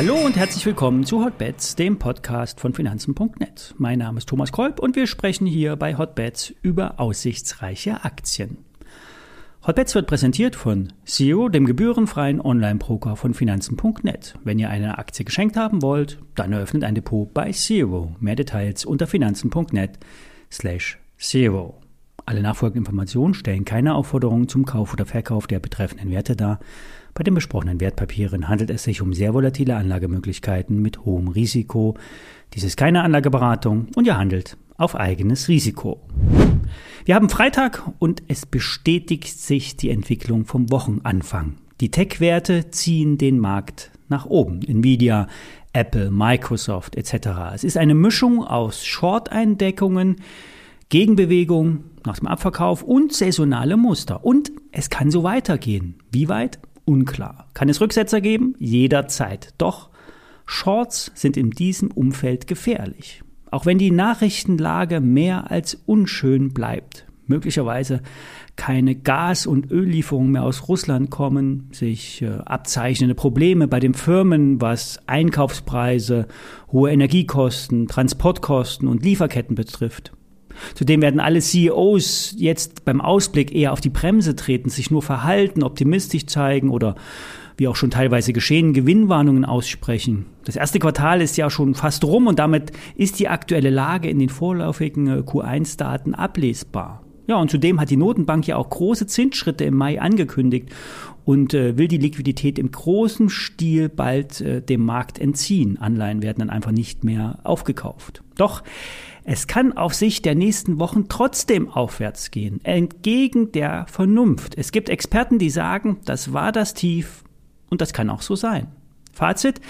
Hallo und herzlich willkommen zu Hotbets, dem Podcast von Finanzen.net. Mein Name ist Thomas Kolb und wir sprechen hier bei Hotbets über aussichtsreiche Aktien. Hotbets wird präsentiert von SEO, dem gebührenfreien Online-Broker von Finanzen.net. Wenn ihr eine Aktie geschenkt haben wollt, dann eröffnet ein Depot bei Zero. Mehr Details unter Finanzen.net slash Zero. Alle nachfolgenden Informationen stellen keine Aufforderungen zum Kauf oder Verkauf der betreffenden Werte dar. Bei den besprochenen Wertpapieren handelt es sich um sehr volatile Anlagemöglichkeiten mit hohem Risiko. Dies ist keine Anlageberatung und ihr handelt auf eigenes Risiko. Wir haben Freitag und es bestätigt sich die Entwicklung vom Wochenanfang. Die Tech-Werte ziehen den Markt nach oben. Nvidia, Apple, Microsoft etc. Es ist eine Mischung aus Short-Eindeckungen, Gegenbewegung nach dem Abverkauf und saisonale Muster. Und es kann so weitergehen. Wie weit? Unklar. Kann es Rücksetzer geben? Jederzeit. Doch Shorts sind in diesem Umfeld gefährlich. Auch wenn die Nachrichtenlage mehr als unschön bleibt, möglicherweise keine Gas- und Öllieferungen mehr aus Russland kommen, sich äh, abzeichnende Probleme bei den Firmen, was Einkaufspreise, hohe Energiekosten, Transportkosten und Lieferketten betrifft. Zudem werden alle CEOs jetzt beim Ausblick eher auf die Bremse treten, sich nur verhalten, optimistisch zeigen oder wie auch schon teilweise geschehen, Gewinnwarnungen aussprechen. Das erste Quartal ist ja schon fast rum und damit ist die aktuelle Lage in den vorläufigen äh, Q1-Daten ablesbar. Ja, und zudem hat die Notenbank ja auch große Zinsschritte im Mai angekündigt und äh, will die Liquidität im großen Stil bald äh, dem Markt entziehen. Anleihen werden dann einfach nicht mehr aufgekauft. Doch es kann auf Sicht der nächsten Wochen trotzdem aufwärts gehen, entgegen der Vernunft. Es gibt Experten, die sagen, das war das Tief und das kann auch so sein. Fazit,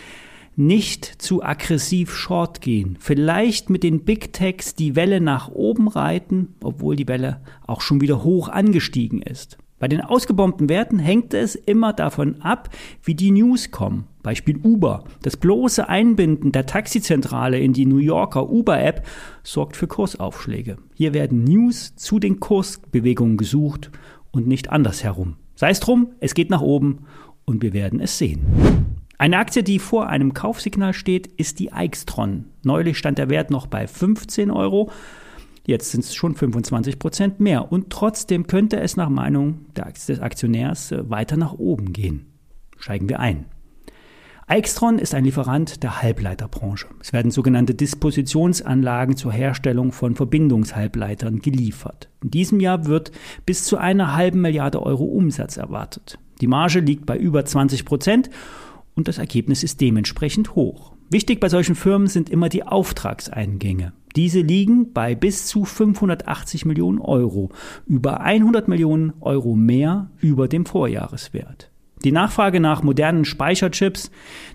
nicht zu aggressiv short gehen. Vielleicht mit den Big Techs die Welle nach oben reiten, obwohl die Welle auch schon wieder hoch angestiegen ist. Bei den ausgebombten Werten hängt es immer davon ab, wie die News kommen. Beispiel Uber. Das bloße Einbinden der Taxizentrale in die New Yorker Uber-App sorgt für Kursaufschläge. Hier werden News zu den Kursbewegungen gesucht und nicht andersherum. Sei es drum, es geht nach oben und wir werden es sehen. Eine Aktie, die vor einem Kaufsignal steht, ist die Aixtron. Neulich stand der Wert noch bei 15 Euro. Jetzt sind es schon 25 Prozent mehr. Und trotzdem könnte es nach Meinung des Aktionärs äh, weiter nach oben gehen. Steigen wir ein. Aixtron ist ein Lieferant der Halbleiterbranche. Es werden sogenannte Dispositionsanlagen zur Herstellung von Verbindungshalbleitern geliefert. In diesem Jahr wird bis zu einer halben Milliarde Euro Umsatz erwartet. Die Marge liegt bei über 20 Prozent und das Ergebnis ist dementsprechend hoch. Wichtig bei solchen Firmen sind immer die Auftragseingänge. Diese liegen bei bis zu 580 Millionen Euro, über 100 Millionen Euro mehr über dem Vorjahreswert. Die Nachfrage nach modernen Speicherchips,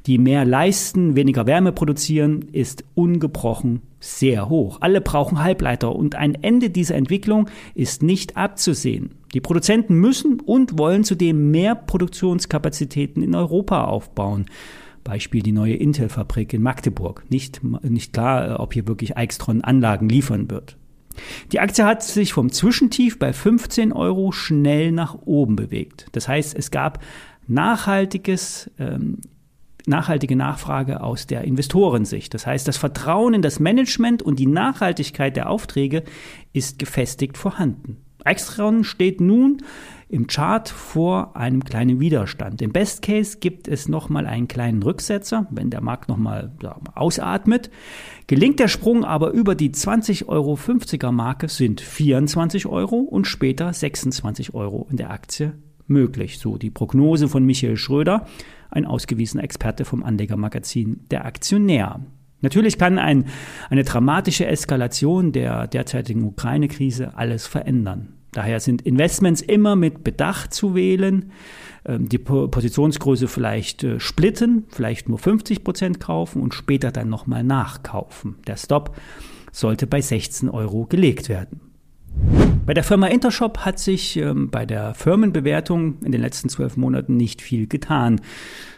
die mehr leisten, weniger Wärme produzieren, ist ungebrochen sehr hoch. Alle brauchen Halbleiter und ein Ende dieser Entwicklung ist nicht abzusehen. Die Produzenten müssen und wollen zudem mehr Produktionskapazitäten in Europa aufbauen. Beispiel die neue Intel-Fabrik in Magdeburg. Nicht, nicht klar, ob hier wirklich Eichstron Anlagen liefern wird. Die Aktie hat sich vom Zwischentief bei 15 Euro schnell nach oben bewegt. Das heißt, es gab nachhaltiges ähm, nachhaltige Nachfrage aus der Investorensicht. Das heißt, das Vertrauen in das Management und die Nachhaltigkeit der Aufträge ist gefestigt vorhanden. Extron steht nun im Chart vor einem kleinen Widerstand. Im Best Case gibt es nochmal einen kleinen Rücksetzer, wenn der Markt nochmal ausatmet. Gelingt der Sprung aber über die 20,50 Euro Marke sind 24 Euro und später 26 Euro in der Aktie möglich. So die Prognose von Michael Schröder, ein ausgewiesener Experte vom Anlegermagazin Der Aktionär. Natürlich kann ein, eine dramatische Eskalation der derzeitigen Ukraine-Krise alles verändern. Daher sind Investments immer mit Bedacht zu wählen, ähm, die Positionsgröße vielleicht äh, splitten, vielleicht nur 50 Prozent kaufen und später dann nochmal nachkaufen. Der Stop sollte bei 16 Euro gelegt werden. Bei der Firma Intershop hat sich ähm, bei der Firmenbewertung in den letzten zwölf Monaten nicht viel getan.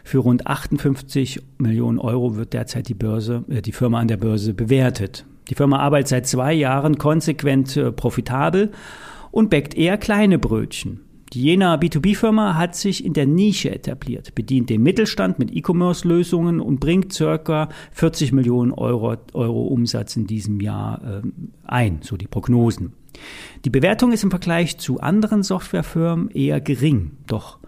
Für rund 58 Millionen Euro wird derzeit die Börse, äh, die Firma an der Börse bewertet. Die Firma arbeitet seit zwei Jahren konsequent äh, profitabel und bäckt eher kleine Brötchen. Die Jena B2B-Firma hat sich in der Nische etabliert, bedient den Mittelstand mit E-Commerce-Lösungen und bringt circa 40 Millionen Euro, Euro Umsatz in diesem Jahr äh, ein, so die Prognosen. Die Bewertung ist im Vergleich zu anderen Softwarefirmen eher gering, doch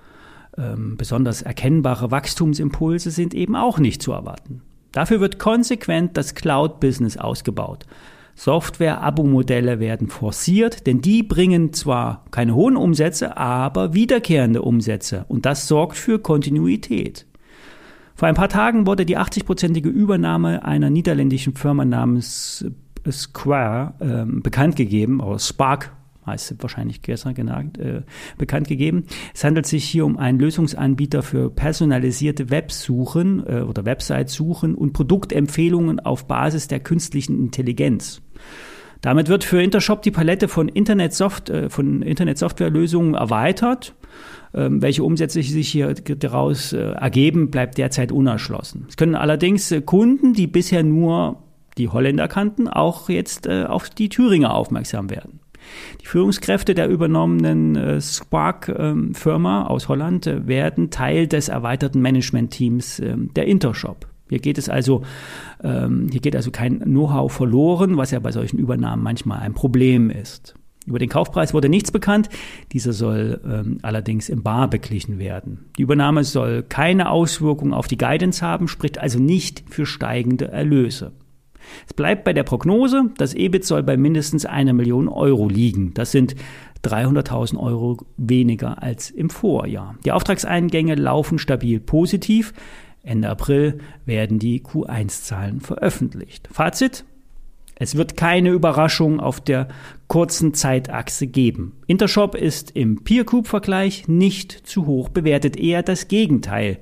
ähm, besonders erkennbare Wachstumsimpulse sind eben auch nicht zu erwarten. Dafür wird konsequent das Cloud-Business ausgebaut. Software-Abo-Modelle werden forciert, denn die bringen zwar keine hohen Umsätze, aber wiederkehrende Umsätze und das sorgt für Kontinuität. Vor ein paar Tagen wurde die 80-prozentige Übernahme einer niederländischen Firma namens Square äh, bekannt gegeben, oder Spark heißt wahrscheinlich gestern genannt, äh, bekannt gegeben. Es handelt sich hier um einen Lösungsanbieter für personalisierte Websuchen äh, oder Website-Suchen und Produktempfehlungen auf Basis der künstlichen Intelligenz. Damit wird für Intershop die Palette von Internetsoft äh, von Internetsoftwarelösungen erweitert. Ähm, welche Umsätze sich hier daraus äh, ergeben, bleibt derzeit unerschlossen. Es können allerdings äh, Kunden, die bisher nur die Holländer kannten, auch jetzt äh, auf die Thüringer aufmerksam werden. Die Führungskräfte der übernommenen äh, Spark-Firma ähm, aus Holland äh, werden Teil des erweiterten Managementteams äh, der Intershop. Hier geht es also, ähm, hier geht also kein Know-how verloren, was ja bei solchen Übernahmen manchmal ein Problem ist. Über den Kaufpreis wurde nichts bekannt. Dieser soll ähm, allerdings im Bar beglichen werden. Die Übernahme soll keine Auswirkung auf die Guidance haben, spricht also nicht für steigende Erlöse. Es bleibt bei der Prognose, das EBIT soll bei mindestens einer Million Euro liegen. Das sind 300.000 Euro weniger als im Vorjahr. Die Auftragseingänge laufen stabil positiv. Ende April werden die Q1-Zahlen veröffentlicht. Fazit. Es wird keine Überraschung auf der kurzen Zeitachse geben. Intershop ist im Peer-Group-Vergleich nicht zu hoch bewertet, eher das Gegenteil.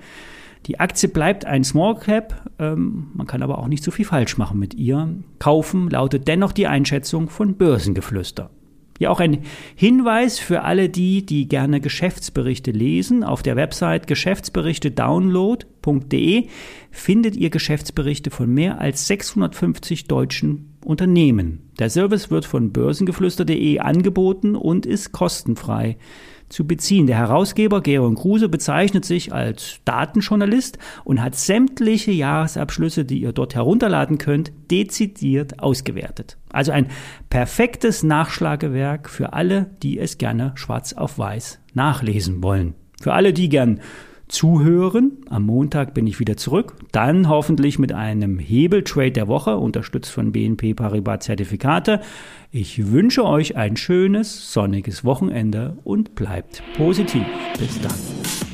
Die Aktie bleibt ein Small Cap, ähm, man kann aber auch nicht so viel falsch machen mit ihr. Kaufen lautet dennoch die Einschätzung von Börsengeflüster. Hier auch ein Hinweis für alle die, die gerne Geschäftsberichte lesen. Auf der Website geschäftsberichtedownload.de findet ihr Geschäftsberichte von mehr als 650 deutschen Unternehmen. Der Service wird von börsengeflüster.de angeboten und ist kostenfrei zu beziehen. Der Herausgeber Georg Kruse bezeichnet sich als Datenjournalist und hat sämtliche Jahresabschlüsse, die ihr dort herunterladen könnt, dezidiert ausgewertet. Also ein perfektes Nachschlagewerk für alle, die es gerne schwarz auf weiß nachlesen wollen. Für alle, die gern zuhören. Am Montag bin ich wieder zurück. Dann hoffentlich mit einem Hebeltrade der Woche, unterstützt von BNP Paribas Zertifikate. Ich wünsche euch ein schönes, sonniges Wochenende und bleibt positiv. Bis dann.